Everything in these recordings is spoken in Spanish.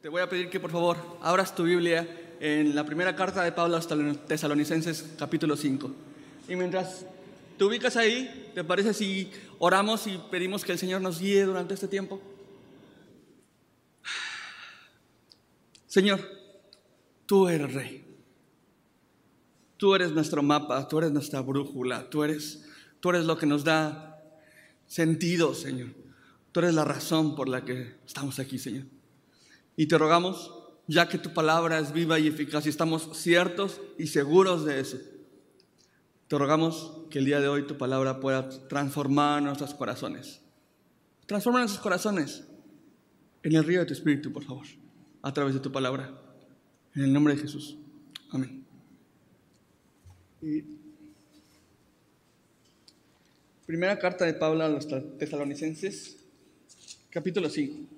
Te voy a pedir que por favor abras tu Biblia en la primera carta de Pablo a los Tesalonicenses capítulo 5. Y mientras te ubicas ahí, ¿te parece si oramos y pedimos que el Señor nos guíe durante este tiempo? Señor, tú eres rey. Tú eres nuestro mapa, tú eres nuestra brújula, tú eres, tú eres lo que nos da sentido, Señor. Tú eres la razón por la que estamos aquí, Señor. Y te rogamos, ya que tu palabra es viva y eficaz y estamos ciertos y seguros de eso, te rogamos que el día de hoy tu palabra pueda transformar nuestros corazones. Transforma nuestros corazones en el río de tu espíritu, por favor, a través de tu palabra. En el nombre de Jesús. Amén. primera carta de Pablo a los tesalonicenses, capítulo 5.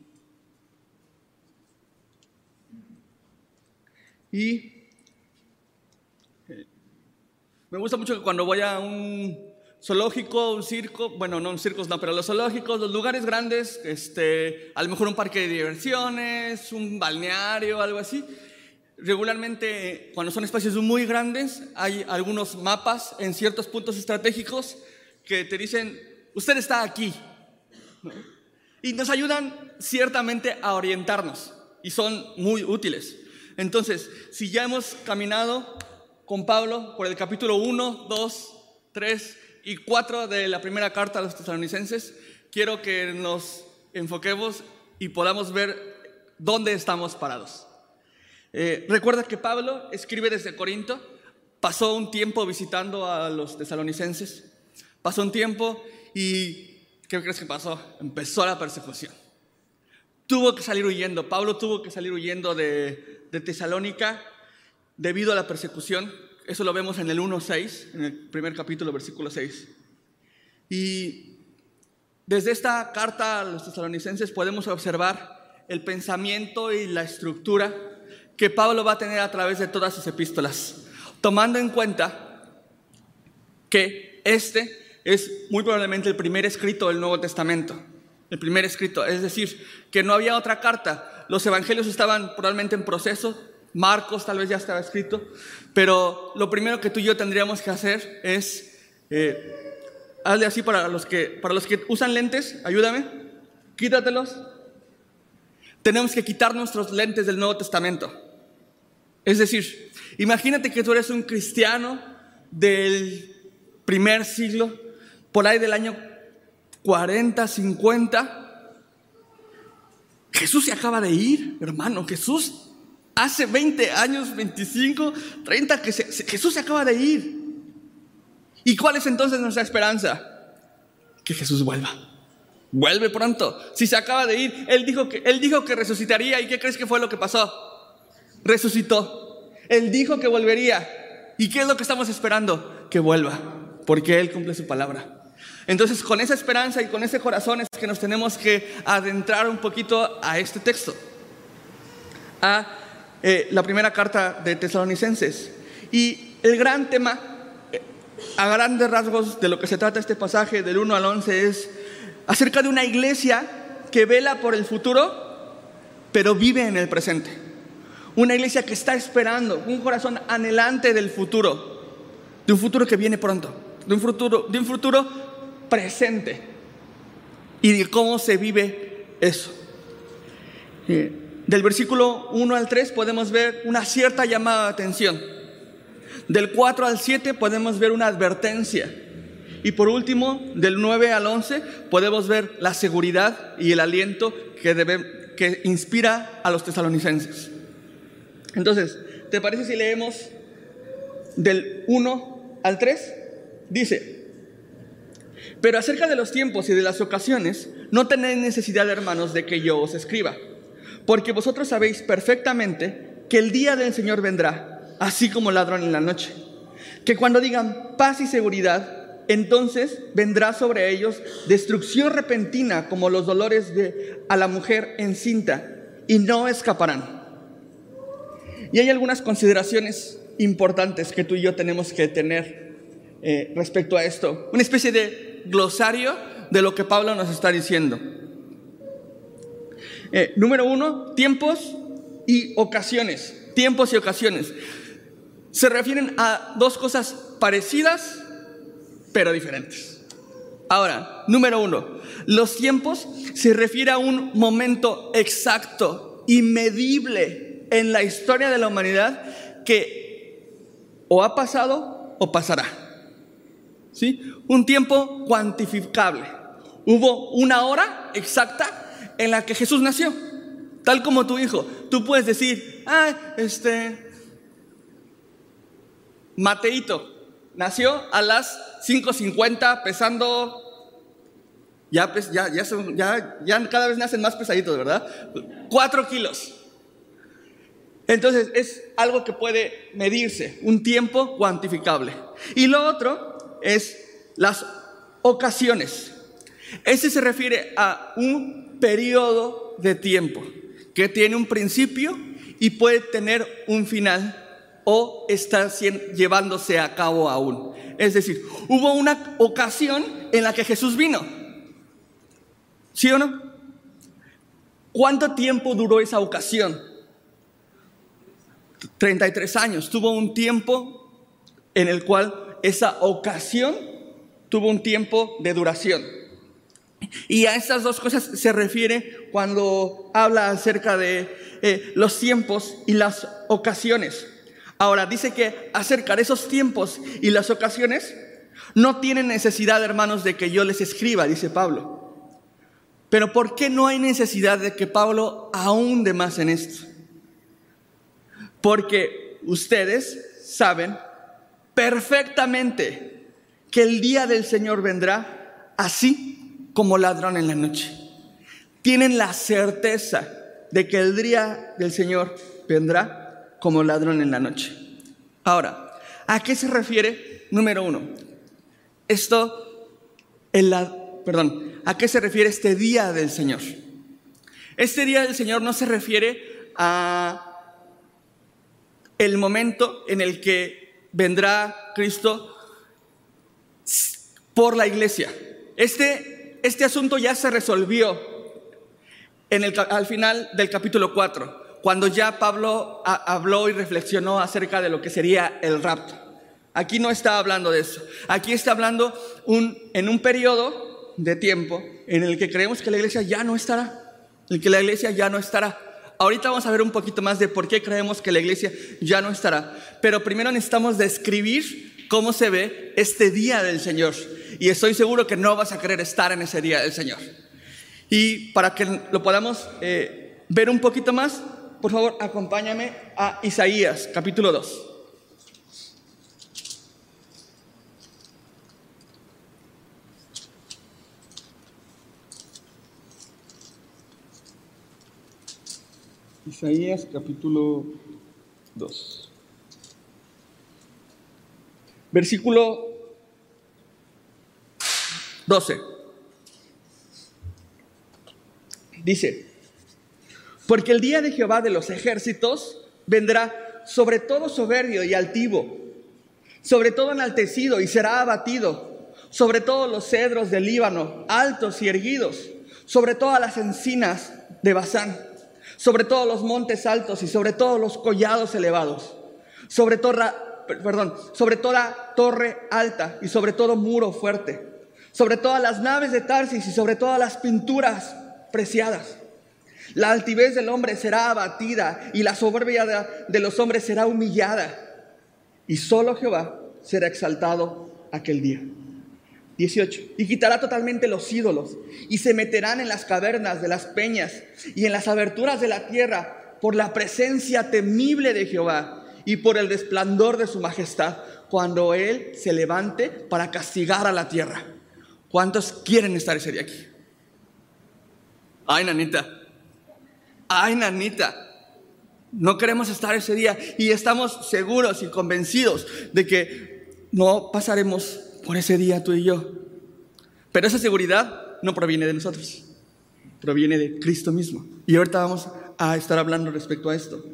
Y eh, me gusta mucho que cuando voy a un zoológico, un circo, bueno, no un circos, no, pero los zoológicos, los lugares grandes, este, a lo mejor un parque de diversiones, un balneario, algo así. Regularmente, cuando son espacios muy grandes, hay algunos mapas en ciertos puntos estratégicos que te dicen, usted está aquí. Y nos ayudan ciertamente a orientarnos y son muy útiles. Entonces, si ya hemos caminado con Pablo por el capítulo 1, 2, 3 y 4 de la primera carta a los tesalonicenses, quiero que nos enfoquemos y podamos ver dónde estamos parados. Eh, recuerda que Pablo escribe desde Corinto, pasó un tiempo visitando a los tesalonicenses, pasó un tiempo y ¿qué crees que pasó? Empezó la persecución. Tuvo que salir huyendo, Pablo tuvo que salir huyendo de, de Tesalónica debido a la persecución. Eso lo vemos en el 1.6, en el primer capítulo, versículo 6. Y desde esta carta a los tesalonicenses podemos observar el pensamiento y la estructura que Pablo va a tener a través de todas sus epístolas, tomando en cuenta que este es muy probablemente el primer escrito del Nuevo Testamento, el primer escrito, es decir, que no había otra carta los evangelios estaban probablemente en proceso, Marcos tal vez ya estaba escrito, pero lo primero que tú y yo tendríamos que hacer es, eh, hazle así para los, que, para los que usan lentes, ayúdame, quítatelos. Tenemos que quitar nuestros lentes del Nuevo Testamento. Es decir, imagínate que tú eres un cristiano del primer siglo, por ahí del año 40, 50, Jesús se acaba de ir, hermano. Jesús hace 20 años, 25, 30, que Jesús se acaba de ir. ¿Y cuál es entonces nuestra esperanza? Que Jesús vuelva. Vuelve pronto. Si se acaba de ir, él dijo que él dijo que resucitaría y ¿qué crees que fue lo que pasó? Resucitó. Él dijo que volvería. ¿Y qué es lo que estamos esperando? Que vuelva, porque él cumple su palabra. Entonces, con esa esperanza y con ese corazón es que nos tenemos que adentrar un poquito a este texto, a eh, la primera carta de Tesalonicenses. Y el gran tema, eh, a grandes rasgos de lo que se trata este pasaje del 1 al 11, es acerca de una iglesia que vela por el futuro, pero vive en el presente. Una iglesia que está esperando, un corazón anhelante del futuro, de un futuro que viene pronto, de un futuro, de un futuro presente y de cómo se vive eso. Del versículo 1 al 3 podemos ver una cierta llamada de atención. Del 4 al 7 podemos ver una advertencia. Y por último, del 9 al 11 podemos ver la seguridad y el aliento que, debe, que inspira a los tesalonicenses. Entonces, ¿te parece si leemos del 1 al 3? Dice, pero acerca de los tiempos y de las ocasiones, no tenéis necesidad, hermanos, de que yo os escriba, porque vosotros sabéis perfectamente que el día del Señor vendrá, así como ladrón en la noche. Que cuando digan paz y seguridad, entonces vendrá sobre ellos destrucción repentina como los dolores de a la mujer encinta, y no escaparán. Y hay algunas consideraciones importantes que tú y yo tenemos que tener eh, respecto a esto. Una especie de glosario de lo que Pablo nos está diciendo. Eh, número uno, tiempos y ocasiones. Tiempos y ocasiones. Se refieren a dos cosas parecidas, pero diferentes. Ahora, número uno, los tiempos se refiere a un momento exacto y medible en la historia de la humanidad que o ha pasado o pasará. ¿Sí? Un tiempo cuantificable. Hubo una hora exacta en la que Jesús nació, tal como tu hijo. Tú puedes decir, ah, este, Mateito nació a las 5.50 pesando ya, ya, cada vez nacen más pesaditos, ¿verdad? Cuatro kilos. Entonces es algo que puede medirse, un tiempo cuantificable. Y lo otro es las ocasiones. Este se refiere a un periodo de tiempo que tiene un principio y puede tener un final o está llevándose a cabo aún. Es decir, hubo una ocasión en la que Jesús vino ¿Sí o no? ¿Cuánto tiempo duró esa ocasión? 33 años. Tuvo un tiempo en el cual esa ocasión tuvo un tiempo de duración. Y a estas dos cosas se refiere cuando habla acerca de eh, los tiempos y las ocasiones. Ahora, dice que acerca de esos tiempos y las ocasiones, no tienen necesidad, hermanos, de que yo les escriba, dice Pablo. Pero ¿por qué no hay necesidad de que Pablo ahonde más en esto? Porque ustedes saben perfectamente que el día del Señor vendrá así como ladrón en la noche. Tienen la certeza de que el día del Señor vendrá como ladrón en la noche. Ahora, ¿a qué se refiere? Número uno, esto, el, perdón, ¿A qué se refiere este día del Señor? Este día del Señor no se refiere a el momento en el que vendrá Cristo por la iglesia. Este, este asunto ya se resolvió en el, al final del capítulo 4, cuando ya Pablo habló y reflexionó acerca de lo que sería el rapto. Aquí no está hablando de eso. Aquí está hablando en un periodo de tiempo en el que creemos que la iglesia ya no estará, en el que la iglesia ya no estará. Ahorita vamos a ver un poquito más de por qué creemos que la iglesia ya no estará, pero primero necesitamos describir cómo se ve este día del Señor. Y estoy seguro que no vas a querer estar en ese día del Señor. Y para que lo podamos eh, ver un poquito más, por favor, acompáñame a Isaías, capítulo 2. Isaías capítulo 2. Versículo 12. Dice, porque el día de Jehová de los ejércitos vendrá sobre todo soberbio y altivo, sobre todo enaltecido y será abatido, sobre todos los cedros del Líbano, altos y erguidos, sobre todas las encinas de Bazán sobre todos los montes altos y sobre todos los collados elevados, sobre toda, perdón, sobre toda torre alta y sobre todo muro fuerte, sobre todas las naves de Tarsis y sobre todas las pinturas preciadas. La altivez del hombre será abatida y la soberbia de los hombres será humillada. Y solo Jehová será exaltado aquel día. 18. Y quitará totalmente los ídolos y se meterán en las cavernas de las peñas y en las aberturas de la tierra por la presencia temible de Jehová y por el resplandor de su majestad cuando Él se levante para castigar a la tierra. ¿Cuántos quieren estar ese día aquí? Ay, nanita. Ay, nanita. No queremos estar ese día y estamos seguros y convencidos de que no pasaremos por ese día tú y yo. Pero esa seguridad no proviene de nosotros, proviene de Cristo mismo. Y ahorita vamos a estar hablando respecto a esto.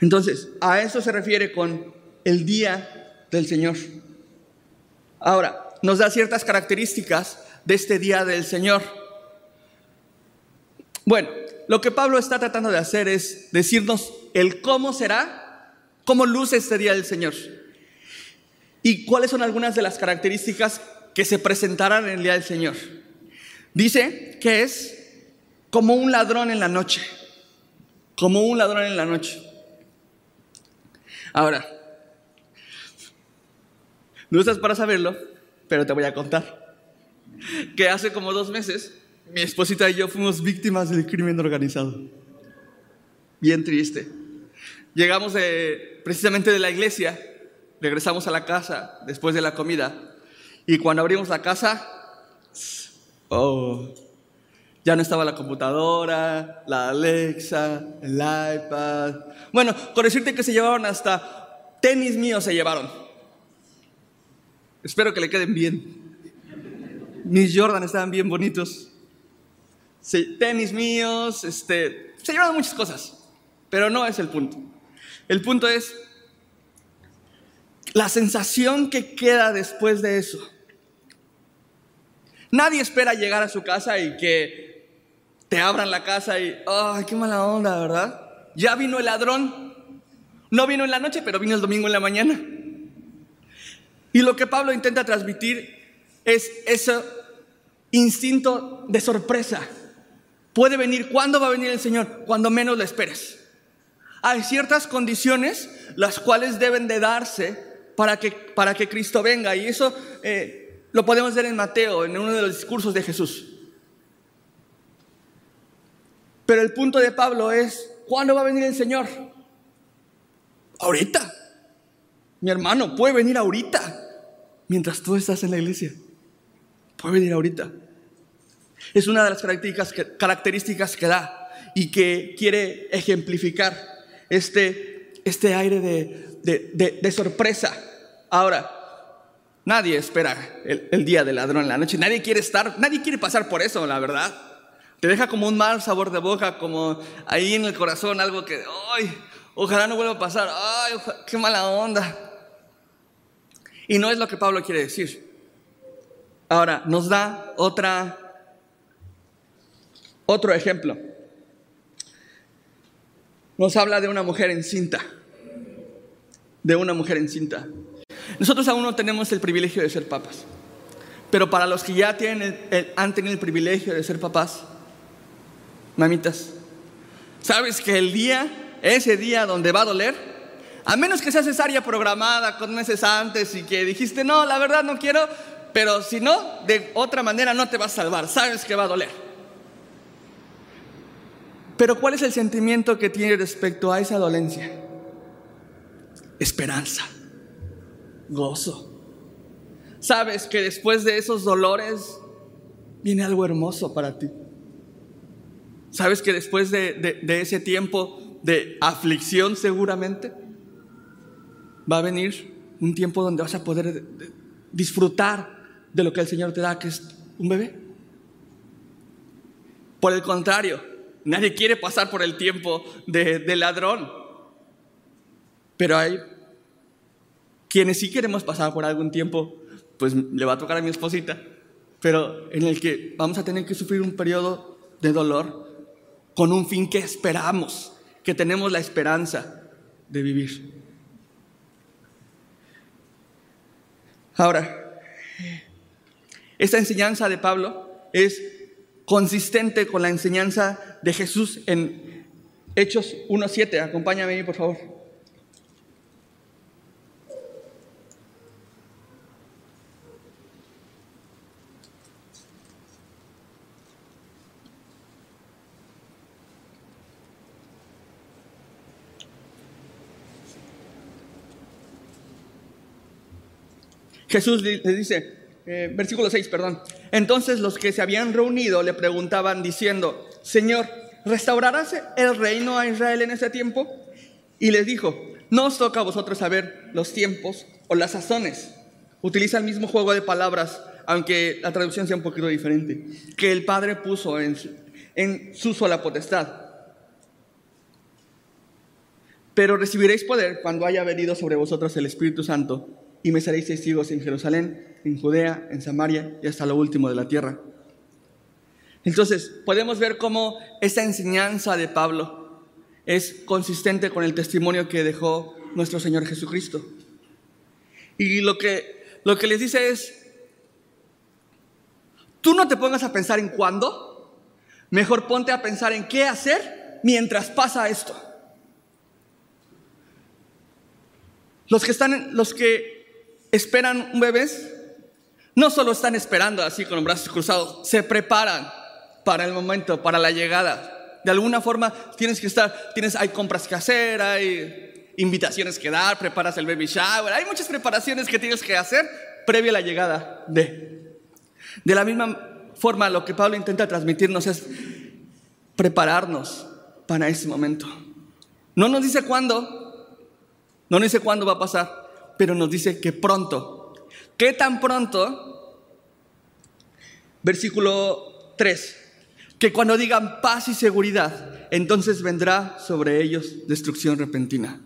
Entonces, a eso se refiere con el día del Señor. Ahora, nos da ciertas características de este día del Señor. Bueno, lo que Pablo está tratando de hacer es decirnos el cómo será, cómo luce este día del Señor. Y cuáles son algunas de las características que se presentarán en el día del Señor. Dice que es como un ladrón en la noche, como un ladrón en la noche. Ahora, no estás para saberlo, pero te voy a contar que hace como dos meses mi esposita y yo fuimos víctimas del crimen organizado. Bien triste. Llegamos precisamente de la iglesia, regresamos a la casa después de la comida y cuando abrimos la casa, oh, ya no estaba la computadora, la Alexa, el iPad. Bueno, con decirte que se llevaron hasta tenis míos se llevaron. Espero que le queden bien. Mis Jordan estaban bien bonitos. tenis míos, este, se llevaron muchas cosas, pero no es el punto. El punto es la sensación que queda después de eso. Nadie espera llegar a su casa y que te abran la casa y, ¡ay, qué mala onda, ¿verdad? Ya vino el ladrón. No vino en la noche, pero vino el domingo en la mañana. Y lo que Pablo intenta transmitir es ese instinto de sorpresa. Puede venir, ¿cuándo va a venir el Señor? Cuando menos lo esperes. Hay ciertas condiciones las cuales deben de darse para que, para que Cristo venga. Y eso eh, lo podemos ver en Mateo, en uno de los discursos de Jesús. Pero el punto de Pablo es, ¿cuándo va a venir el Señor? Ahorita. Mi hermano, puede venir ahorita, mientras tú estás en la iglesia. Puede venir ahorita. Es una de las características que, da y que quiere ejemplificar este, este aire de, de, sorpresa. Ahora, nadie espera el, día del ladrón en la noche. Nadie quiere estar, nadie quiere pasar por eso, la verdad. Te deja como un mal sabor de boca, como ahí en el corazón, algo que, ay, ojalá no vuelva a pasar, ay, qué mala onda. Y no es lo que Pablo quiere decir. Ahora, nos da otra, otro ejemplo. Nos habla de una mujer encinta, de una mujer encinta. Nosotros aún no tenemos el privilegio de ser papas, pero para los que ya tienen han tenido el privilegio de ser papás, mamitas, ¿sabes que el día, ese día donde va a doler, a menos que sea cesárea programada con meses antes y que dijiste, no, la verdad no quiero, pero si no, de otra manera no te va a salvar, sabes que va a doler. Pero ¿cuál es el sentimiento que tiene respecto a esa dolencia? Esperanza, gozo. Sabes que después de esos dolores viene algo hermoso para ti. ¿Sabes que después de, ese tiempo de aflicción seguramente va a venir un tiempo donde vas a poder disfrutar de lo que el Señor te da, que es un bebé? Por el contrario, nadie quiere pasar por el tiempo de, de ladrón, pero hay quienes sí queremos pasar por algún tiempo, pues le va a tocar a mi esposita, pero en el que vamos a tener que sufrir un periodo de dolor con un fin que esperamos, que tenemos la esperanza de vivir. Ahora, esta enseñanza de Pablo es consistente con la enseñanza de Jesús en Hechos 1.7. Acompáñame por favor. Jesús le dice, eh, versículo 6, perdón. Entonces los que se habían reunido le preguntaban diciendo, Señor, ¿restaurarás el reino a Israel en ese tiempo? Y les dijo, no os toca a vosotros saber los tiempos o las sazones. Utiliza el mismo juego de palabras, aunque la traducción sea un poquito diferente, que el Padre puso en en su sola potestad. Pero recibiréis poder cuando haya venido sobre vosotros el Espíritu Santo y me seréis testigos en Jerusalén, en Judea, en Samaria y hasta lo último de la tierra. Entonces, podemos ver cómo esta enseñanza de Pablo es consistente con el testimonio que dejó nuestro Señor Jesucristo. Y lo que, lo que les dice es, tú no te pongas a pensar en cuándo, mejor ponte a pensar en qué hacer mientras pasa esto. Los que están, los que esperan un bebé, no solo están esperando así con los brazos cruzados, se preparan para el momento, para la llegada. De alguna forma tienes que estar, tienes, hay compras que hacer, hay invitaciones que dar, preparas el baby shower, hay muchas preparaciones que tienes que hacer previa a la llegada de. De la misma forma, lo que Pablo intenta transmitirnos es prepararnos para ese momento. No nos dice cuándo, no nos dice cuándo va a pasar, pero nos dice que pronto. ¿Qué tan pronto? Versículo 3. Que cuando digan paz y seguridad, entonces vendrá sobre ellos destrucción repentina.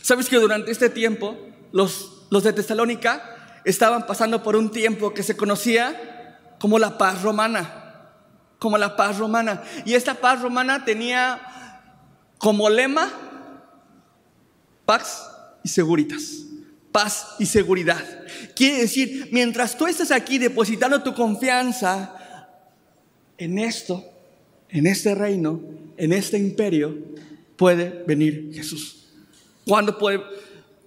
¿Sabes que durante este tiempo los, los de Tesalónica estaban pasando por un tiempo que se conocía como la paz romana? Como la paz romana. Y esta paz romana tenía como lema Paz y seguritas. Paz y seguridad. Quiere decir, mientras tú estás aquí depositando tu confianza en esto, en este reino, en este imperio, puede venir Jesús. ¿Cuándo puede,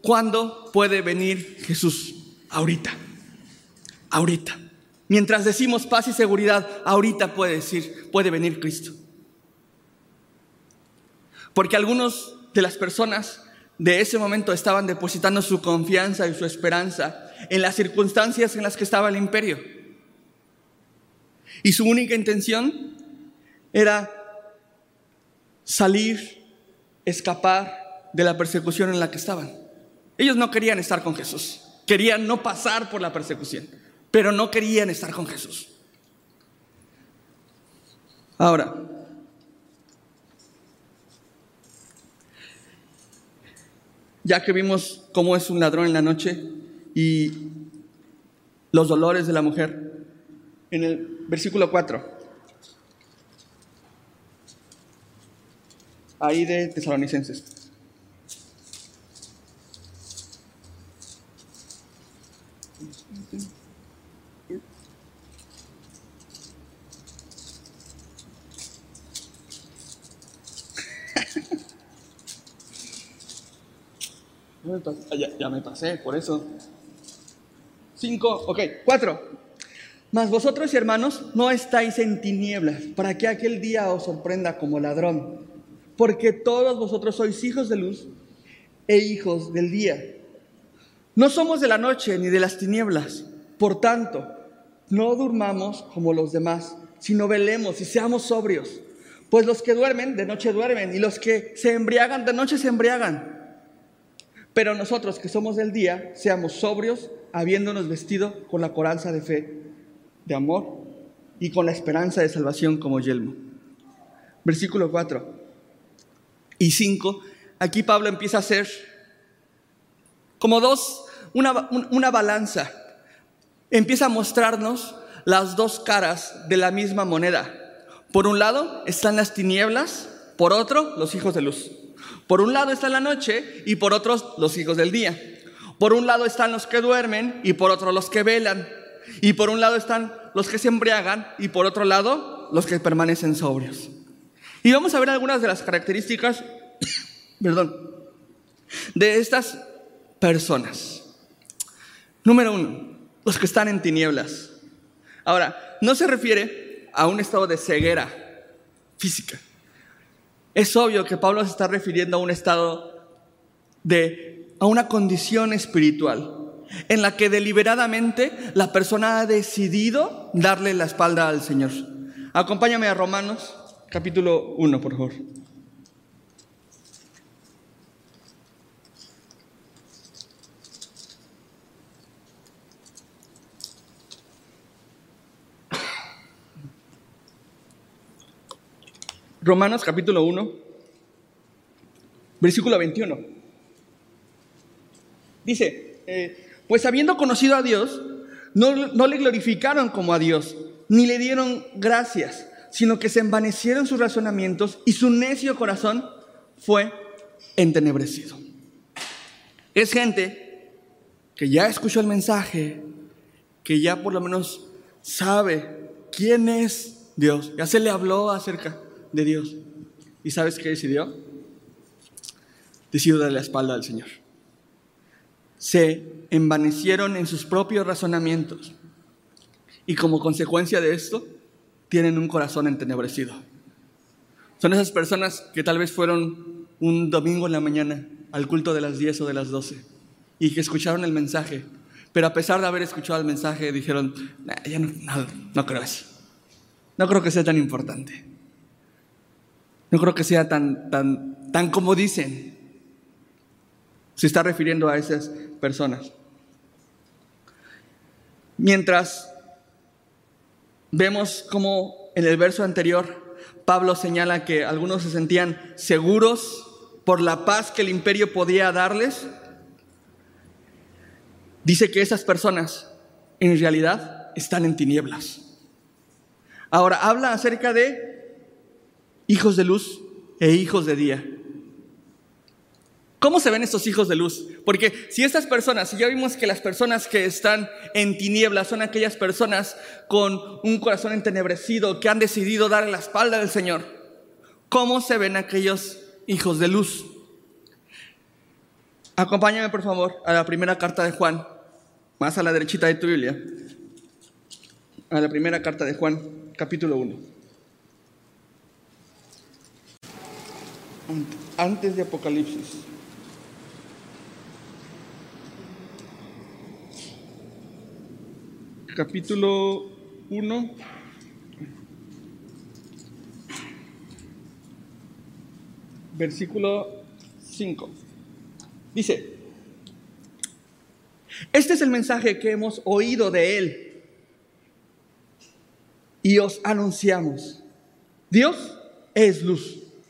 ¿cuándo puede venir Jesús? Ahorita. Ahorita. Mientras decimos paz y seguridad, ahorita puede decir, puede venir Cristo. Porque algunos de las personas de ese momento estaban depositando su confianza y su esperanza en las circunstancias en las que estaba el imperio. Y su única intención era salir, escapar de la persecución en la que estaban. Ellos no querían estar con Jesús, querían no pasar por la persecución, pero no querían estar con Jesús. Ahora, ya que vimos cómo es un ladrón en la noche y los dolores de la mujer, en el versículo 4, ahí de Tesalonicenses. Ya, me pasé, por eso. Cinco, ok, cuatro. Mas vosotros, hermanos, no estáis en tinieblas, para que aquel día os sorprenda como ladrón. Porque todos vosotros sois hijos de luz e hijos del día. No somos de la noche ni de las tinieblas. Por tanto, no durmamos como los demás, sino velemos y seamos sobrios. Pues los que duermen, de noche duermen, y los que se embriagan, de noche se embriagan. Pero nosotros que somos del día, seamos sobrios, habiéndonos vestido con la coranza de fe, de amor y con la esperanza de salvación como yelmo. Versículo 4 y 5. Aquí Pablo empieza a hacer como dos, una, una balanza. Empieza a mostrarnos las dos caras de la misma moneda. Por un lado están las tinieblas, por otro los hijos de luz. Por un lado está la noche y por otro los hijos del día. Por un lado están los que duermen y por otro los que velan. Y por un lado están los que se embriagan y por otro lado los que permanecen sobrios. Y vamos a ver algunas de las características, perdón, de estas personas. Número uno, los que están en tinieblas. Ahora, no se refiere a un estado de ceguera física. Es obvio que Pablo se está refiriendo a un estado de, a una condición espiritual en la que deliberadamente la persona ha decidido darle la espalda al Señor. Acompáñame a Romanos capítulo 1, por favor. Romanos capítulo 1, versículo 21. Dice, eh, pues habiendo conocido a Dios, no, no le glorificaron como a Dios, ni le dieron gracias, sino que se envanecieron sus razonamientos y su necio corazón fue entenebrecido. Es gente que ya escuchó el mensaje, que ya por lo menos sabe quién es Dios, ya se le habló acerca de Dios. ¿Y sabes qué decidió? Decidió darle la espalda al Señor. Se envanecieron en sus propios razonamientos y como consecuencia de esto tienen un corazón entenebrecido. Son esas personas que tal vez fueron un domingo en la mañana al culto de las 10 o de las 12 y que escucharon el mensaje, pero a pesar de haber escuchado el mensaje dijeron, ya no, no, creo eso, no creo que sea tan importante, no creo que sea tan, tan, tan como dicen. Se está refiriendo a esas personas. Mientras vemos como en el verso anterior Pablo señala que algunos se sentían seguros por la paz que el imperio podía darles, dice que esas personas en realidad están en tinieblas. Ahora habla acerca de hijos de luz e hijos de día. ¿Cómo se ven estos hijos de luz? Porque si estas personas, si ya vimos que las personas que están en tinieblas son aquellas personas con un corazón entenebrecido que han decidido dar la espalda del Señor, ¿cómo se ven aquellos hijos de luz? Acompáñame por favor a la primera carta de Juan, más a la derechita de tu Biblia, a la primera carta de Juan, capítulo 1. Antes de Apocalipsis. capítulo 1. Versículo 5. Dice, este es el mensaje que hemos oído de Él y os anunciamos. Dios es luz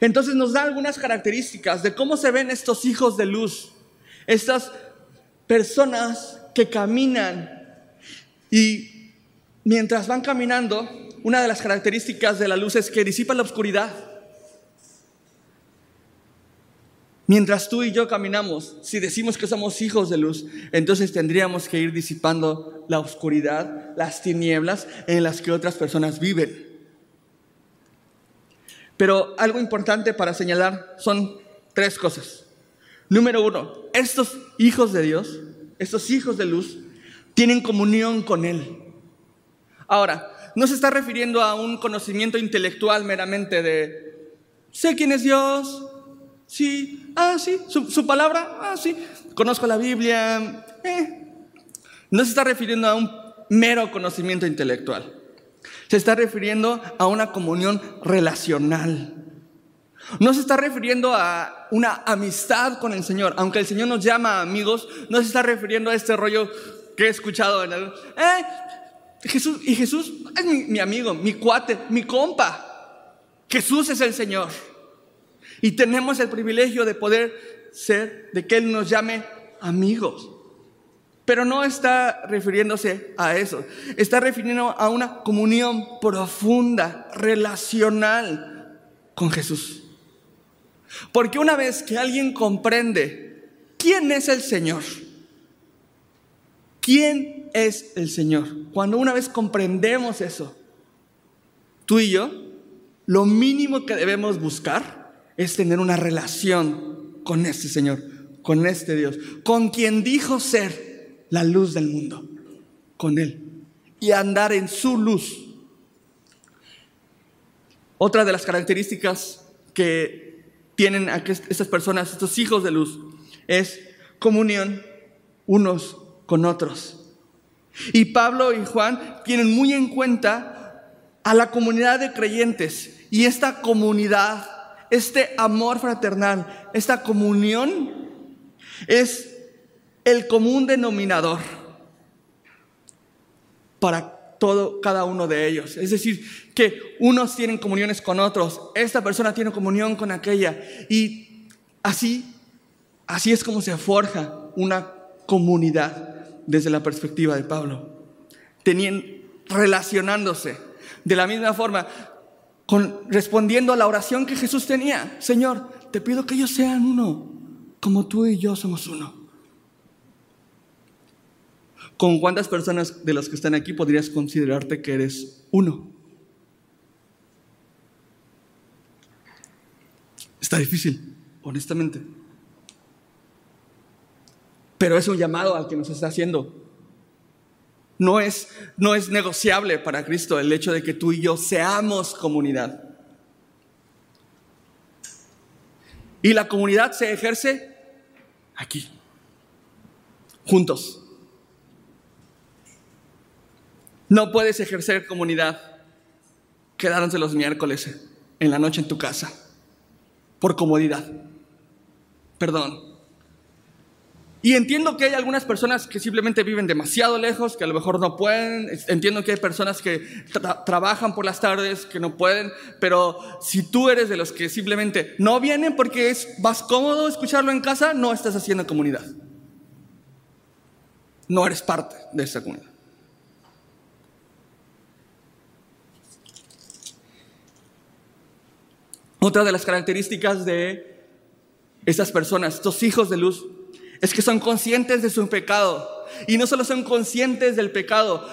Entonces nos da algunas características de cómo se ven estos hijos de luz, estas personas que caminan y mientras van caminando, una de las características de la luz es que disipa la oscuridad. Mientras tú y yo caminamos, si decimos que somos hijos de luz, entonces tendríamos que ir disipando la oscuridad, las tinieblas en las que otras personas viven. Pero algo importante para señalar son tres cosas. Número uno, estos hijos de Dios, estos hijos de luz, tienen comunión con Él. Ahora, no se está refiriendo a un conocimiento intelectual meramente de, sé quién es Dios, sí, ah, sí, su, palabra, ah, sí, conozco la Biblia, eh. No se está refiriendo a un mero conocimiento intelectual. Se está refiriendo a una comunión relacional. No se está refiriendo a una amistad con el Señor. Aunque el Señor nos llama amigos, no se está refiriendo a este rollo que he escuchado en el, eh, Jesús, y Jesús es mi, amigo, mi cuate, mi compa. Jesús es el Señor. Y tenemos el privilegio de poder ser, de que Él nos llame amigos. Pero no está refiriéndose a eso. Está refiriendo a una comunión profunda, relacional con Jesús. Porque una vez que alguien comprende quién es el Señor, quién es el Señor. Cuando una vez comprendemos eso, tú y yo, lo mínimo que debemos buscar es tener una relación con este Señor, con este Dios, con quien dijo ser la luz del mundo, con Él, y andar en su luz. Otra de las características que tienen estas personas, estos hijos de luz, es comunión unos con otros. Y Pablo y Juan tienen muy en cuenta a la comunidad de creyentes. Y esta comunidad, este amor fraternal, esta comunión es el común denominador para todo, cada uno de ellos. Es decir, que unos tienen comuniones con otros, esta persona tiene comunión con aquella. Y así, así es como se forja una comunidad desde la perspectiva de Pablo. Tenían, relacionándose de la misma forma, con, respondiendo a la oración que Jesús tenía. Señor, te pido que ellos sean uno, como tú y yo somos uno. ¿Con cuántas personas de las que están aquí podrías considerarte que eres uno? Está difícil, honestamente. Pero es un llamado al que nos está haciendo. No es, no es negociable para Cristo el hecho de que tú y yo seamos comunidad. Y la comunidad se ejerce aquí, juntos. No puedes ejercer comunidad quedándose los miércoles en la noche en tu casa por comodidad. Perdón. Y entiendo que hay algunas personas que simplemente viven demasiado lejos, que a lo mejor no pueden. Entiendo que hay personas que trabajan por las tardes, que no pueden. Pero si tú eres de los que simplemente no vienen porque es más cómodo escucharlo en casa, no estás haciendo comunidad. No eres parte de esa comunidad. Otra de las características de estas personas, estos hijos de luz, es que son conscientes de su pecado. Y no solo son conscientes del pecado,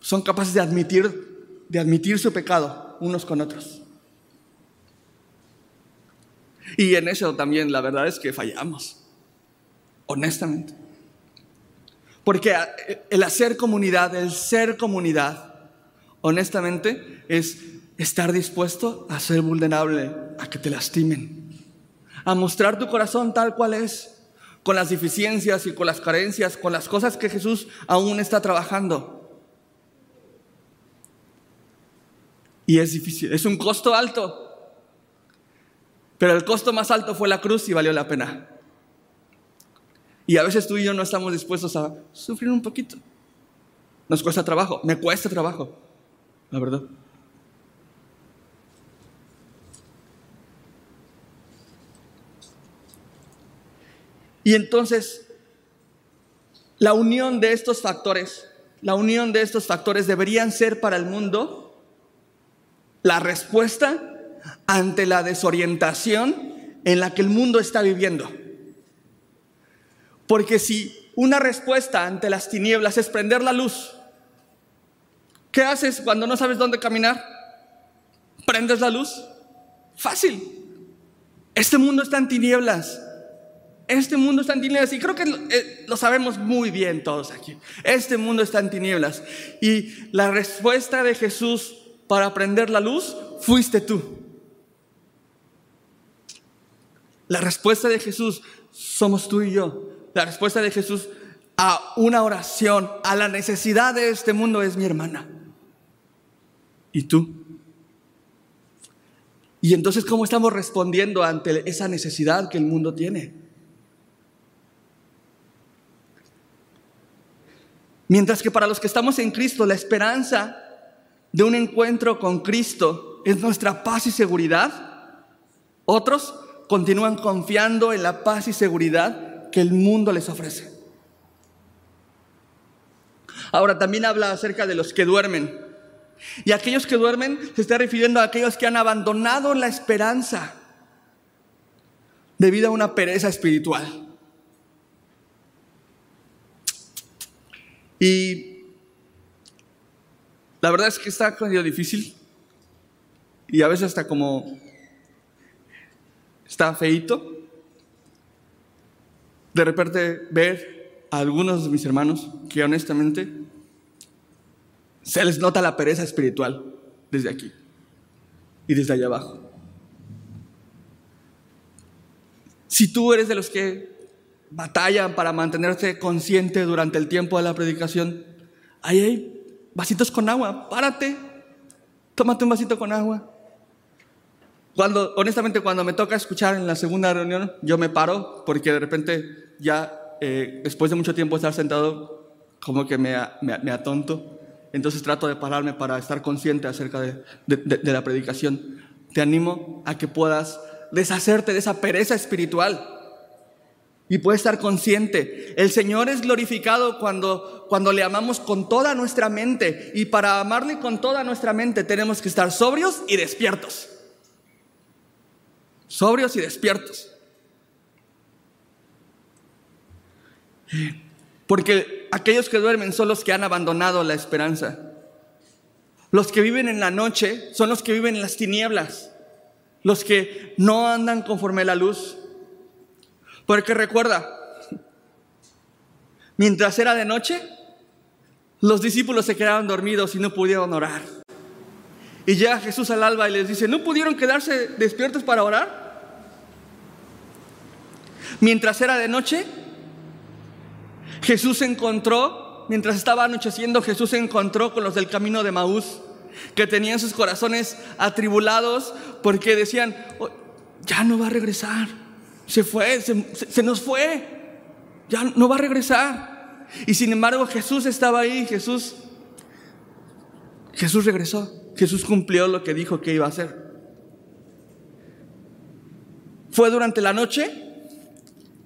son capaces de admitir, de admitir su pecado unos con otros. Y en eso también la verdad es que fallamos, honestamente. Porque el hacer comunidad, el ser comunidad, honestamente, es estar dispuesto a ser vulnerable, a que te lastimen, a mostrar tu corazón tal cual es, con las deficiencias y con las carencias, con las cosas que Jesús aún está trabajando. Y es difícil, es un costo alto, pero el costo más alto fue la cruz y valió la pena. Y a veces tú y yo no estamos dispuestos a sufrir un poquito. Nos cuesta trabajo, me cuesta trabajo, la verdad. Y entonces, la unión de estos factores, la unión de estos factores deberían ser para el mundo la respuesta ante la desorientación en la que el mundo está viviendo. Porque si una respuesta ante las tinieblas es prender la luz, ¿qué haces cuando no sabes dónde caminar? ¿Prendes la luz? Fácil. Este mundo está en tinieblas. Este mundo está en tinieblas y creo que eh, lo, sabemos muy bien todos aquí. Este mundo está en tinieblas. Y la respuesta de Jesús para prender la luz fuiste tú. La respuesta de Jesús somos tú y yo. La respuesta de Jesús a una oración, a la necesidad de este mundo es mi hermana. ¿Y tú? Y entonces, ¿cómo estamos respondiendo ante esa necesidad que el mundo tiene? Mientras que para los que estamos en Cristo, la esperanza de un encuentro con Cristo es nuestra paz y seguridad, otros continúan confiando en la paz y seguridad que el mundo les ofrece. Ahora también habla acerca de los que duermen. Y aquellos que duermen se está refiriendo a aquellos que han abandonado la esperanza debido a una pereza espiritual. Y la verdad es que está medio difícil y a veces hasta como está feito de repente ver a algunos de mis hermanos que honestamente se les nota la pereza espiritual desde aquí y desde allá abajo. Si tú eres de los que batallan para mantenerse consciente durante el tiempo de la predicación, ahí hay vasitos con agua, párate, tómate un vasito con agua. Cuando, honestamente, cuando me toca escuchar en la segunda reunión, yo me paro porque de repente ya, eh, después de mucho tiempo estar sentado, como que me, me, atonto. Entonces trato de pararme para estar consciente acerca de, de la predicación. Te animo a que puedas deshacerte de esa pereza espiritual y puedes estar consciente. El Señor es glorificado cuando, cuando le amamos con toda nuestra mente. Y para amarle con toda nuestra mente tenemos que estar sobrios y despiertos. Sobrios y despiertos. Porque aquellos que duermen son los que han abandonado la esperanza. Los que viven en la noche son los que viven en las tinieblas. Los que no andan conforme a la luz. Porque recuerda, mientras era de noche, los discípulos se quedaron dormidos y no pudieron orar. Y llega Jesús al alba y les dice, ¿no pudieron quedarse despiertos para orar? Mientras era de noche, Jesús se encontró, mientras estaba anocheciendo, Jesús se encontró con los del camino de Maús, que tenían sus corazones atribulados porque decían, oh, ya no va a regresar se fue, se, nos fue, ya no va a regresar. Y sin embargo Jesús estaba ahí, Jesús, Jesús regresó, Jesús cumplió lo que dijo que iba a hacer. Fue durante la noche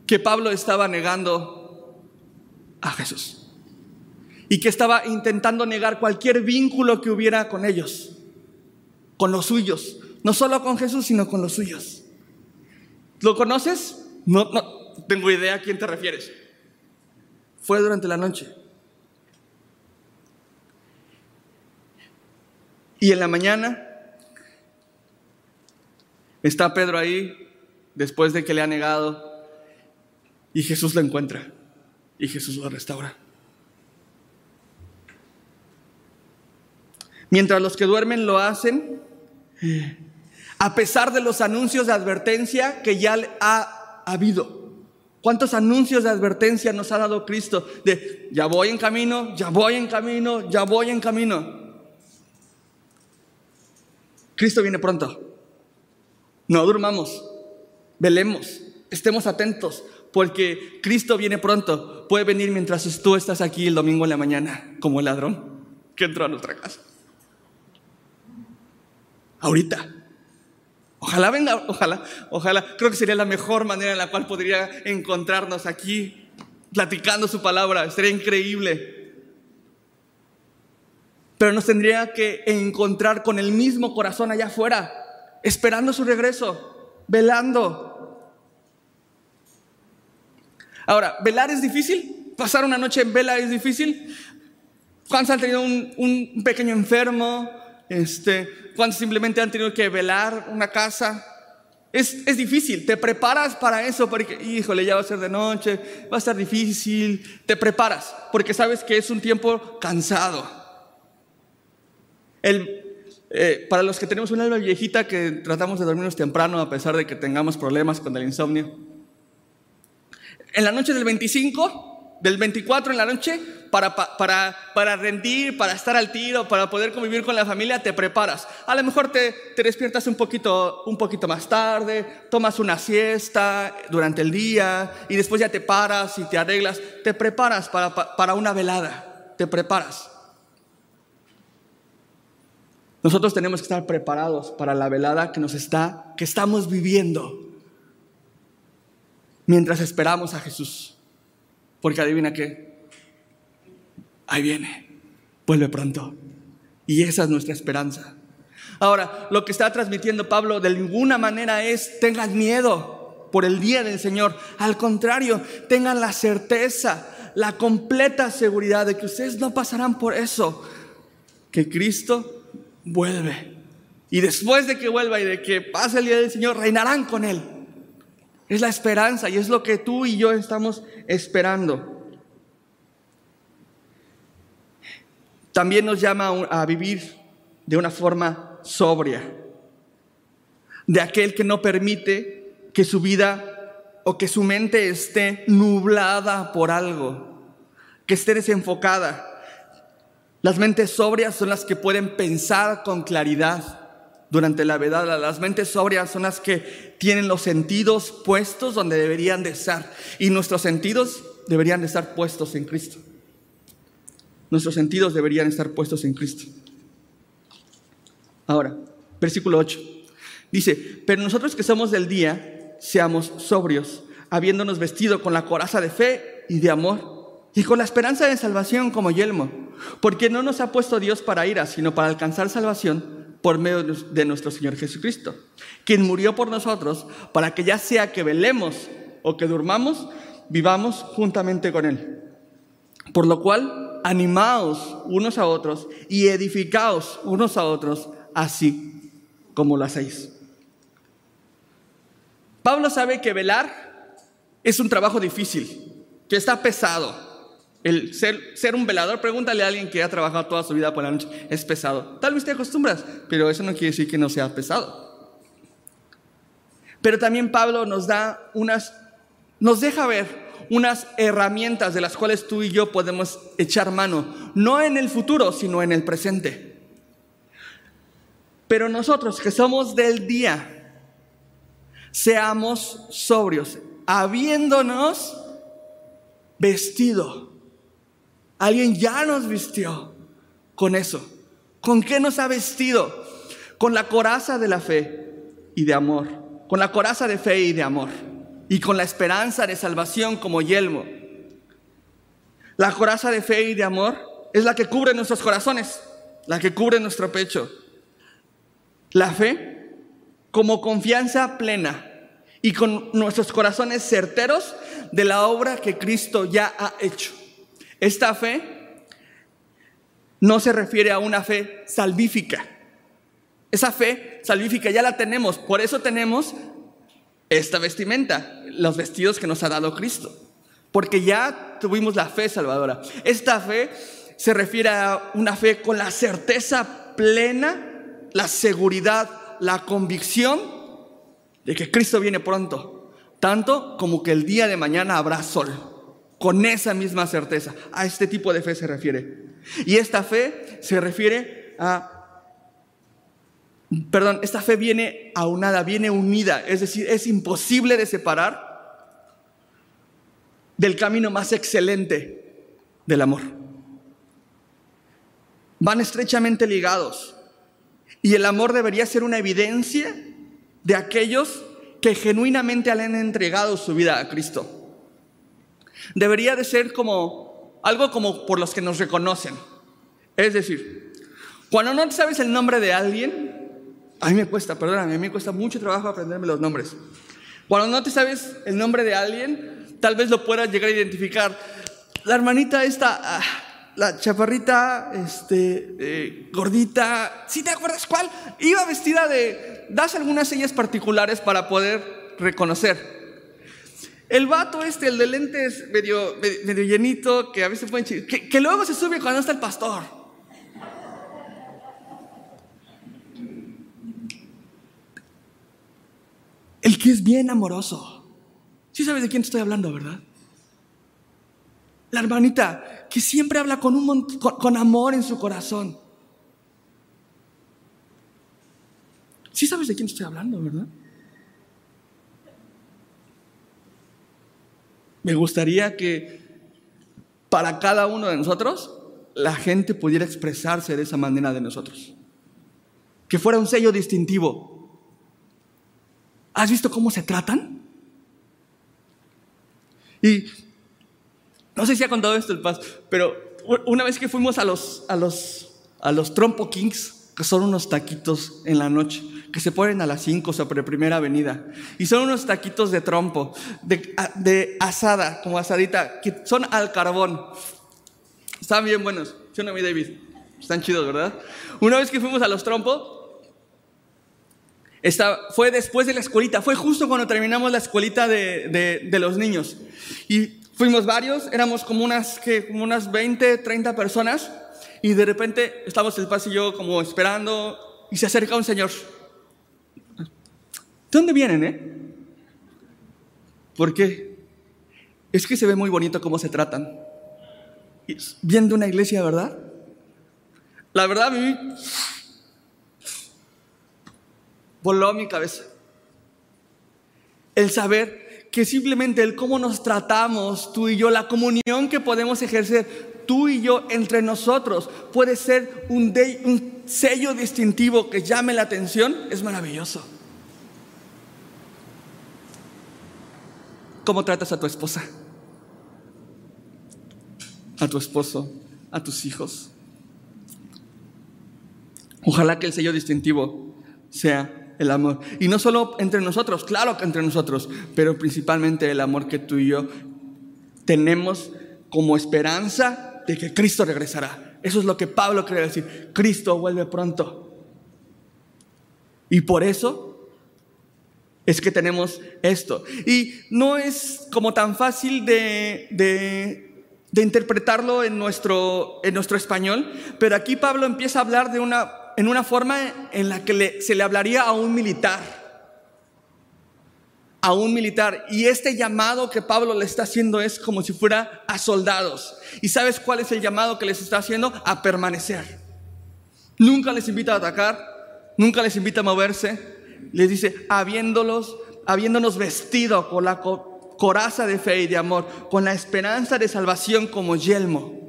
que Pablo estaba negando a Jesús y que estaba intentando negar cualquier vínculo que hubiera con ellos, con los suyos, no solo con Jesús, sino con los suyos. ¿Lo conoces? No, no tengo idea a quién te refieres. Fue durante la noche. Y en la mañana está Pedro ahí, después de que le ha negado, y Jesús lo encuentra, y Jesús lo restaura. Mientras los que duermen lo hacen, a pesar de los anuncios de advertencia que ya ha habido. ¿Cuántos anuncios de advertencia nos ha dado Cristo? De ya voy en camino, ya voy en camino, ya voy en camino. Cristo viene pronto. No durmamos, velemos, estemos atentos, porque Cristo viene pronto. Puede venir mientras tú estás aquí el domingo en la mañana, como el ladrón que entró a nuestra casa. Ahorita. Ojalá venga, ojalá, ojalá. Creo que sería la mejor manera en la cual podría encontrarnos aquí platicando su palabra. Sería increíble. Pero nos tendría que encontrar con el mismo corazón allá afuera, esperando su regreso, velando. Ahora, ¿velar es difícil? ¿Pasar una noche en vela es difícil? ¿Cuántos han tenido un pequeño enfermo? Este, cuando simplemente han tenido que velar una casa. Es, es, difícil, te preparas para eso, porque, híjole, ya va a ser de noche, va a estar difícil, te preparas, porque sabes que es un tiempo cansado. El, eh, para los que tenemos una alma viejita que tratamos de dormirnos temprano a pesar de que tengamos problemas con el insomnio, en la noche del 25 del 24 en la noche para, para, para, rendir, para estar al tiro, para poder convivir con la familia, te preparas. A lo mejor te, te despiertas un poquito, un poquito más tarde, tomas una siesta durante el día y después ya te paras y te arreglas. Te preparas para, para una velada, te preparas. Nosotros tenemos que estar preparados para la velada que nos está, que estamos viviendo mientras esperamos a Jesús. Porque adivina qué, ahí viene, vuelve pronto. Y esa es nuestra esperanza. Ahora, lo que está transmitiendo Pablo de ninguna manera es tengan miedo por el día del Señor. Al contrario, tengan la certeza, la completa seguridad de que ustedes no pasarán por eso, que Cristo vuelve. Y después de que vuelva y de que pase el día del Señor, reinarán con Él. Es la esperanza y es lo que tú y yo estamos esperando. También nos llama a vivir de una forma sobria, de aquel que no permite que su vida o que su mente esté nublada por algo, que esté desenfocada. Las mentes sobrias son las que pueden pensar con claridad durante la vedada. Las mentes sobrias son las que tienen los sentidos puestos donde deberían de estar. Y nuestros sentidos deberían de estar puestos en Cristo. Nuestros sentidos deberían estar puestos en Cristo. Ahora, versículo 8. Dice, pero nosotros que somos del día, seamos sobrios, habiéndonos vestido con la coraza de fe y de amor, y con la esperanza de salvación como yelmo, porque no nos ha puesto Dios para ira, sino para alcanzar salvación por medio de nuestro Señor Jesucristo, quien murió por nosotros, para que ya sea que velemos o que durmamos, vivamos juntamente con Él. Por lo cual, animaos unos a otros y edificaos unos a otros, así como lo hacéis. Pablo sabe que velar es un trabajo difícil, que está pesado. El ser, un velador, pregúntale a alguien que ha trabajado toda su vida por la noche, es pesado. Tal vez te acostumbras, pero eso no quiere decir que no sea pesado. Pero también Pablo nos da unas, nos deja ver unas herramientas de las cuales tú y yo podemos echar mano, no en el futuro, sino en el presente. Pero nosotros que somos del día, seamos sobrios, habiéndonos vestido. Alguien ya nos vistió con eso. ¿Con qué nos ha vestido? Con la coraza de la fe y de amor. Con la coraza de fe y de amor. Y con la esperanza de salvación como yelmo. La coraza de fe y de amor es la que cubre nuestros corazones, la que cubre nuestro pecho. La fe como confianza plena y con nuestros corazones certeros de la obra que Cristo ya ha hecho. Esta fe no se refiere a una fe salvífica. Esa fe salvífica ya la tenemos, por eso tenemos esta vestimenta, los vestidos que nos ha dado Cristo, porque ya tuvimos la fe salvadora. Esta fe se refiere a una fe con la certeza plena, la seguridad la convicción de que Cristo viene pronto, tanto como que el día de mañana habrá sol. Con esa misma certeza. A este tipo de fe se refiere. Y esta fe se refiere a perdón, esta fe viene aunada, viene unida, es decir, es imposible de separar del camino más excelente del amor. Van estrechamente ligados. Y el amor debería ser una evidencia de aquellos que genuinamente han entregado su vida a Cristo. Debería de ser como algo como por los que nos reconocen. Es decir, cuando no sabes el nombre de alguien, a mí me cuesta, perdóname, a mí me cuesta mucho trabajo aprenderme los nombres. Cuando no te sabes el nombre de alguien, tal vez lo puedas llegar a identificar. La hermanita esta, ah, la chaparrita, este, eh, gordita, ¿sí te acuerdas cuál? Iba vestida de, das algunas señas particulares para poder reconocer. El vato este, el de lentes medio, medio, llenito, que a veces pueden que, que luego se sube cuando está el pastor. El que es bien amoroso. Sí sabes de quién estoy hablando, ¿verdad? La hermanita que siempre habla con, un, con, amor en su corazón. Sí sabes de quién estoy hablando, ¿verdad? Me gustaría que para cada uno de nosotros la gente pudiera expresarse de esa manera de nosotros. Que fuera un sello distintivo. ¿Has visto cómo se tratan? Y no sé si ha contado esto el Paz, pero una vez que fuimos a los, a los, a los Trompo Kings, que son unos taquitos en la noche, que se ponen a las 5 sobre Primera Avenida, y son unos taquitos de trompo, de, de asada, como asadita, que son al carbón. Están bien buenos, ¿sí no, mi David? Están chidos, ¿verdad? Una vez que fuimos a los trompo, esta, fue después de la escuelita, fue justo cuando terminamos la escuelita de, de, de los niños. Y Fuimos varios, éramos como unas, que, como unas 20, 30 personas y de repente estamos el yo como esperando y se acerca un señor. ¿De dónde vienen, eh? ¿Por qué? Es que se ve muy bonito cómo se tratan. Viendo una iglesia, ¿verdad? La verdad, a mí voló mi cabeza. El saber que simplemente el cómo nos tratamos tú y yo, la comunión que podemos ejercer tú y yo entre nosotros puede ser un, un sello distintivo que llame la atención, es maravilloso. ¿Cómo tratas a tu esposa? A tu esposo, a tus hijos. Ojalá que el sello distintivo sea el amor. Y no solo entre nosotros, claro que entre nosotros, pero principalmente el amor que tú y yo tenemos como esperanza de que Cristo regresará. Eso es lo que Pablo quiere decir. Cristo vuelve pronto. Y por eso es que tenemos esto. Y no es como tan fácil de, de, interpretarlo en nuestro, en nuestro español, pero aquí Pablo empieza a hablar de una, en una forma en la que se le hablaría a un militar. A un militar. Y este llamado que Pablo le está haciendo es como si fuera a soldados. ¿Y sabes cuál es el llamado que les está haciendo? A permanecer. Nunca les invita a atacar, nunca les invita a moverse, les dice, habiéndolos, habiéndonos vestido con la coraza de fe y de amor, con la esperanza de salvación como yelmo.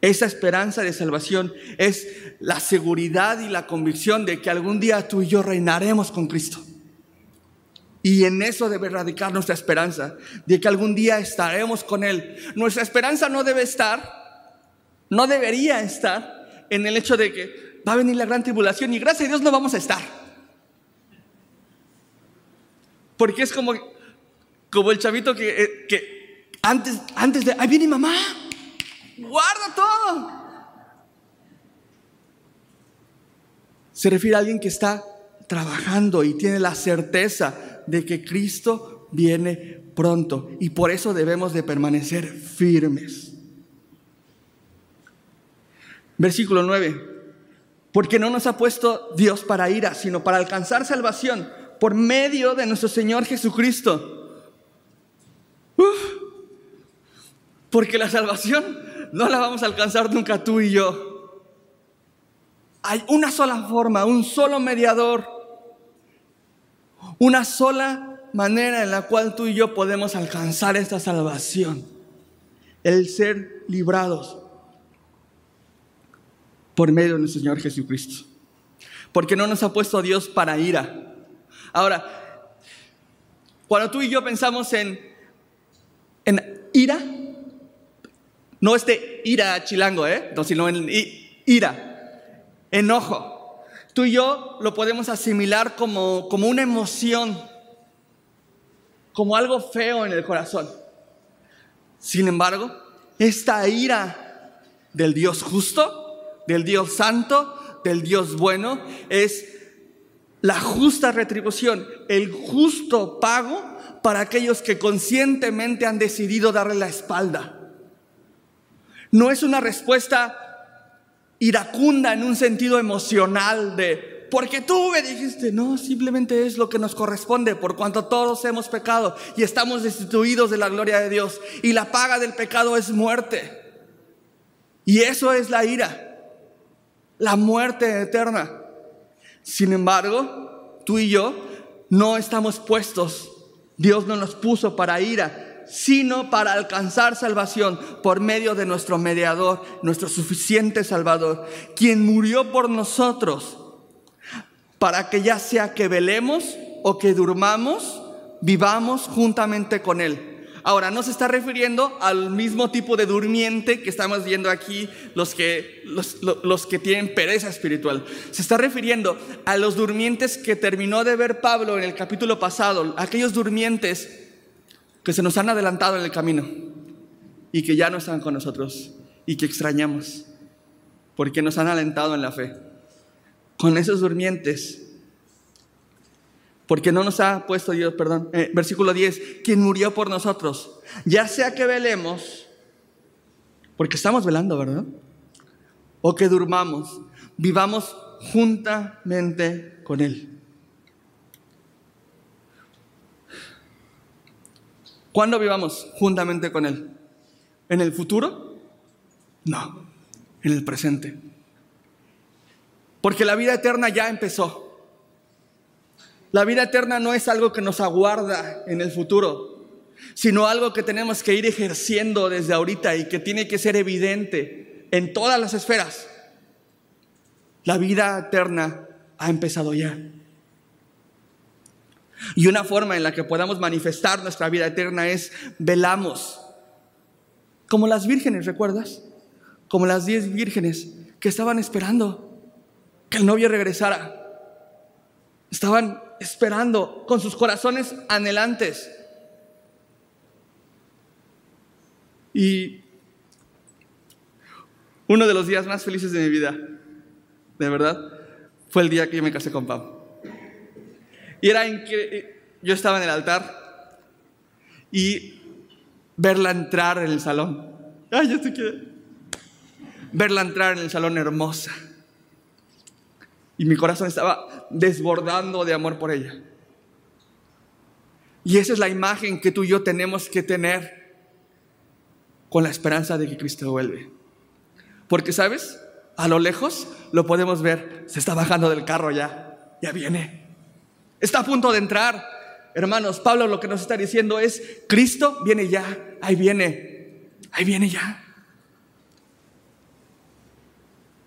Esa esperanza de salvación es la seguridad y la convicción de que algún día tú y yo reinaremos con Cristo. Y en eso debe radicar nuestra esperanza, de que algún día estaremos con Él. Nuestra esperanza no debe estar, no debería estar en el hecho de que va a venir la gran tribulación y gracias a Dios no vamos a estar. Porque es como, como el chavito que, eh, que antes, antes de, ahí viene mamá, guarda todo. Se refiere a alguien que está trabajando y tiene la certeza de que Cristo viene pronto y por eso debemos de permanecer firmes. Versículo 9. Porque no nos ha puesto Dios para ira, sino para alcanzar salvación por medio de nuestro Señor Jesucristo. porque la salvación no la vamos a alcanzar nunca tú y yo. Hay una sola forma, un solo mediador, una sola manera en la cual tú y yo podemos alcanzar esta salvación. El ser librados por medio de nuestro Señor Jesucristo. Porque no nos ha puesto Dios para ira, Ahora, cuando tú y yo pensamos en, en ira, no este ira chilango, ¿eh? No, sino en ira, enojo. Tú y yo lo podemos asimilar como, como una emoción, como algo feo en el corazón. Sin embargo, esta ira del Dios justo, del Dios santo, del Dios bueno, es la justa retribución, el justo pago para aquellos que conscientemente han decidido darle la espalda. No es una respuesta iracunda en un sentido emocional de, porque tú me dijiste, no, simplemente es lo que nos corresponde, por cuanto todos hemos pecado y estamos destituidos de la gloria de Dios y la paga del pecado es muerte. Y eso es la ira, la muerte eterna. Sin embargo, tú y yo no estamos puestos, Dios no nos puso para ira, sino para alcanzar salvación por medio de nuestro mediador, nuestro suficiente Salvador, quien murió por nosotros, para que ya sea que velemos o que durmamos, vivamos juntamente con Él. Ahora, no se está refiriendo al mismo tipo de durmiente que estamos viendo aquí, los que, los, que tienen pereza espiritual. Se está refiriendo a los durmientes que terminó de ver Pablo en el capítulo pasado, aquellos durmientes que se nos han adelantado en el camino y que ya no están con nosotros y que extrañamos porque nos han alentado en la fe. Con esos durmientes porque no nos ha puesto Dios, perdón, eh, versículo 10, quien murió por nosotros, ya sea que velemos, porque estamos velando, ¿verdad? O que durmamos, vivamos juntamente con Él. ¿Cuándo vivamos juntamente con Él? ¿En el futuro? No. en el presente. Porque la vida eterna ya empezó. La vida eterna no es algo que nos aguarda en el futuro, sino algo que tenemos que ir ejerciendo desde ahorita y que tiene que ser evidente en todas las esferas. La vida eterna ha empezado ya. Y una forma en la que podamos manifestar nuestra vida eterna es velamos. Como las vírgenes, ¿recuerdas? Como las diez vírgenes que estaban esperando que el novio regresara. Estaban esperando con sus corazones anhelantes. Y uno de los días más felices de mi vida, de verdad, fue el día que yo me casé con Pau. Y era que yo estaba en el altar y verla entrar en el salón. Ay, yo te quiero. Verla entrar en el salón hermosa. Y mi corazón estaba desbordando de amor por ella. Y esa es la imagen que tú y yo tenemos que tener con la esperanza de que Cristo vuelve. Porque, ¿sabes? A lo lejos lo podemos ver. Se está bajando del carro ya. Ya viene. Está a punto de entrar. Hermanos, Pablo lo que nos está diciendo es, Cristo viene ya. Ahí viene. Ahí viene ya.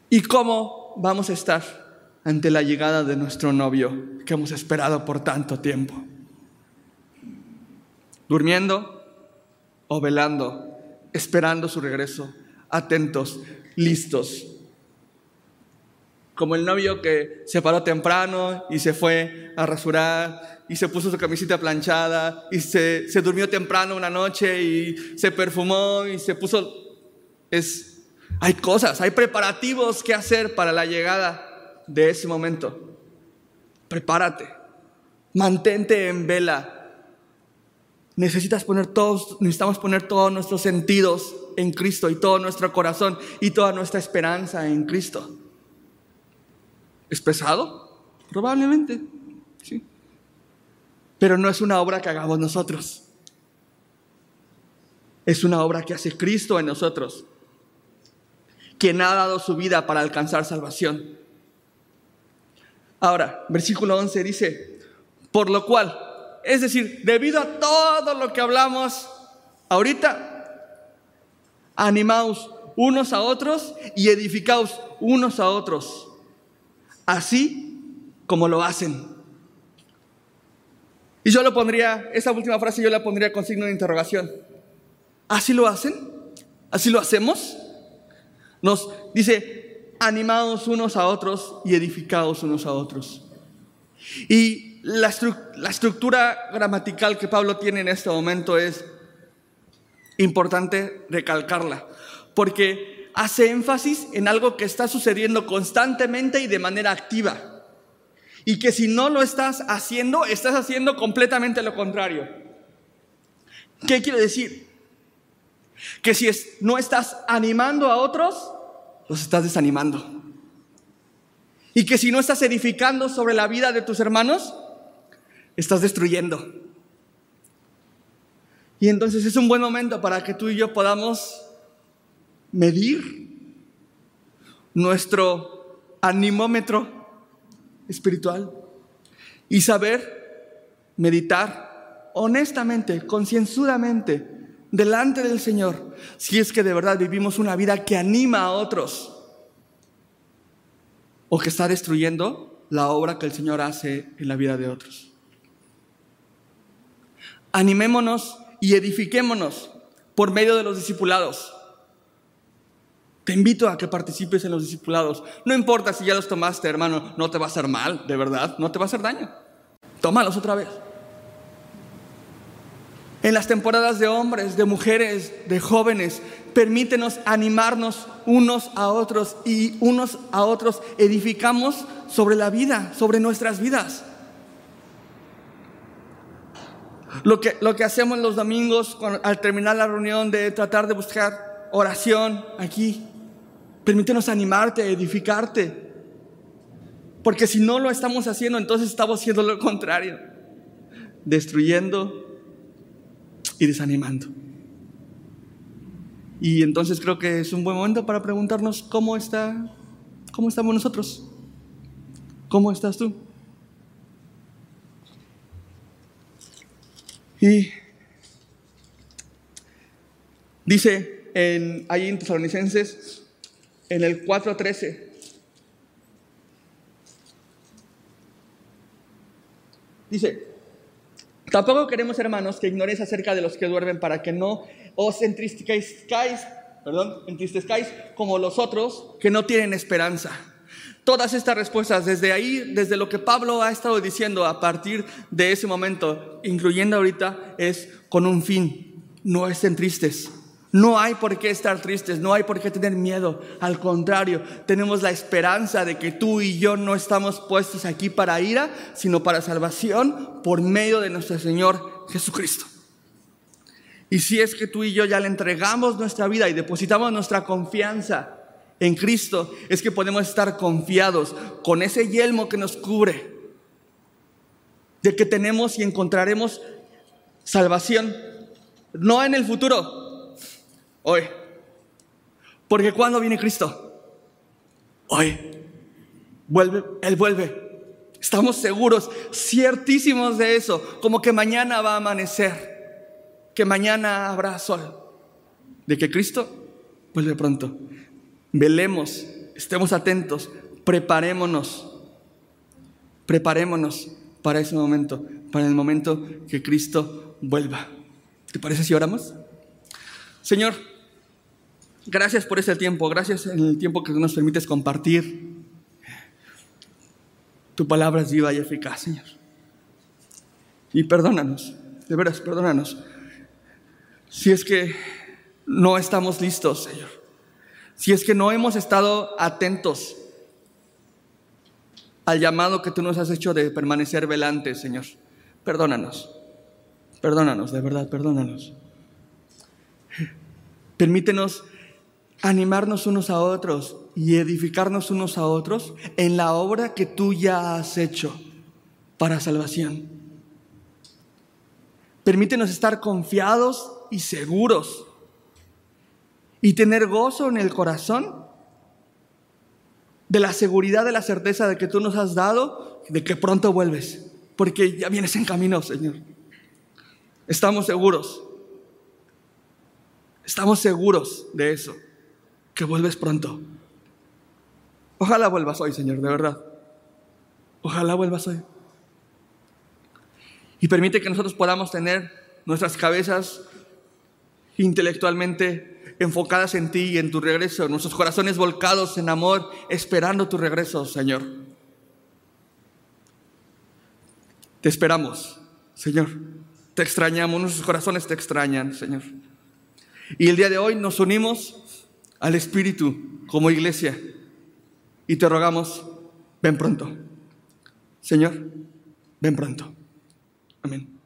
¿Y cómo vamos a estar ante la llegada de nuestro novio que hemos esperado por tanto tiempo? ¿Durmiendo o velando, esperando su regreso, atentos, listos? Como el novio que se paró temprano y se fue a rasurar y se puso su camiseta planchada y se, se durmió temprano una noche y se perfumó y se puso... Es, hay cosas, hay preparativos que hacer para la llegada de ese momento. Prepárate, mantente en vela. Necesitas poner todos, necesitamos poner todos nuestros sentidos en Cristo y todo nuestro corazón y toda nuestra esperanza en Cristo. ¿Es pesado? Probablemente, sí. Pero no es una obra que hagamos nosotros. Es una obra que hace Cristo en nosotros, quien ha dado su vida para alcanzar salvación. Ahora, versículo 11 dice, por lo cual, es decir, debido a todo lo que hablamos ahorita, animaos unos a otros y edificaos unos a otros así como lo hacen. Y yo lo pondría, esa última frase yo la pondría con signo de interrogación. ¿Así lo hacen? ¿Así lo hacemos? Nos dice, animados unos a otros y edificados unos a otros. Y la, la estructura gramatical que Pablo tiene en este momento es importante recalcarla, porque hace énfasis en algo que está sucediendo constantemente y de manera activa. Y que si no lo estás haciendo, estás haciendo completamente lo contrario. ¿Qué quiere decir? Que si no estás animando a otros, los estás desanimando. Y que si no estás edificando sobre la vida de tus hermanos, estás destruyendo. Y entonces es un buen momento para que tú y yo podamos medir nuestro animómetro espiritual y saber meditar honestamente, concienzudamente, delante del Señor, si es que de verdad vivimos una vida que anima a otros o que está destruyendo la obra que el Señor hace en la vida de otros. Animémonos y edifiquémonos por medio de los discipulados. Te invito a que participes en los discipulados. No importa si ya los tomaste, hermano, no te va a hacer mal, de verdad, no te va a hacer daño. Tómalos otra vez. En las temporadas de hombres, de mujeres, de jóvenes, permítenos animarnos unos a otros y unos a otros edificamos sobre la vida, sobre nuestras vidas. Lo que, lo que hacemos los domingos al terminar la reunión de tratar de buscar oración aquí, Permítenos animarte, edificarte. Porque si no lo estamos haciendo, entonces estamos haciendo lo contrario. Destruyendo y desanimando. Y entonces creo que es un buen momento para preguntarnos cómo está, cómo estamos nosotros. ¿Cómo estás tú? Y dice en, ahí en Tesalonicenses, en el 4.13, dice, tampoco queremos hermanos que ignoréis acerca de los que duermen para que no os entristezcáis, perdón, entristezcáis como los otros que no tienen esperanza. Todas estas respuestas, desde ahí, desde lo que Pablo ha estado diciendo a partir de ese momento, incluyendo ahorita, es con un fin, no estén tristes. No hay por qué estar tristes, no hay por qué tener miedo. Al contrario, tenemos la esperanza de que tú y yo no estamos puestos aquí para ira, sino para salvación por medio de nuestro Señor Jesucristo. Y si es que tú y yo ya le entregamos nuestra vida y depositamos nuestra confianza en Cristo es que podemos estar confiados con ese yelmo que nos cubre, de que tenemos y encontraremos salvación, no en el futuro, hoy. Porque cuando viene Cristo? Hoy. Vuelve, Él vuelve. Estamos seguros, ciertísimos de eso, como que mañana va a amanecer, que mañana habrá sol, de que Cristo vuelve pronto. Velemos, estemos atentos, preparémonos, preparémonos para ese momento, para el momento que Cristo vuelva. ¿Te parece si oramos? Señor, gracias por ese tiempo, gracias en el tiempo que nos permites compartir. Tu palabra es viva y eficaz, Señor. Y perdónanos, de veras, perdónanos. Si es que no estamos listos, Señor si es que no hemos estado atentos al llamado que tú nos has hecho de permanecer velantes, Señor. Perdónanos, perdónanos, de verdad, perdónanos. Permítenos animarnos unos a otros y edificarnos unos a otros en la obra que tú ya has hecho para salvación. Permítenos estar confiados y seguros y tener gozo en el corazón de la seguridad, de la certeza de que tú nos has dado, de que pronto vuelves, porque ya vienes en camino, Señor. Estamos seguros, estamos seguros de eso, que vuelves pronto. Ojalá vuelvas hoy, Señor, de verdad. Ojalá vuelvas hoy. Y permite que nosotros podamos tener nuestras cabezas intelectualmente enfocadas en ti y en tu regreso, nuestros corazones volcados en amor, esperando tu regreso, Señor. Te esperamos, Señor. Te extrañamos, nuestros corazones te extrañan, Señor. Y el día de hoy nos unimos al Espíritu como iglesia y te rogamos, ven pronto. Señor, ven pronto. Amén.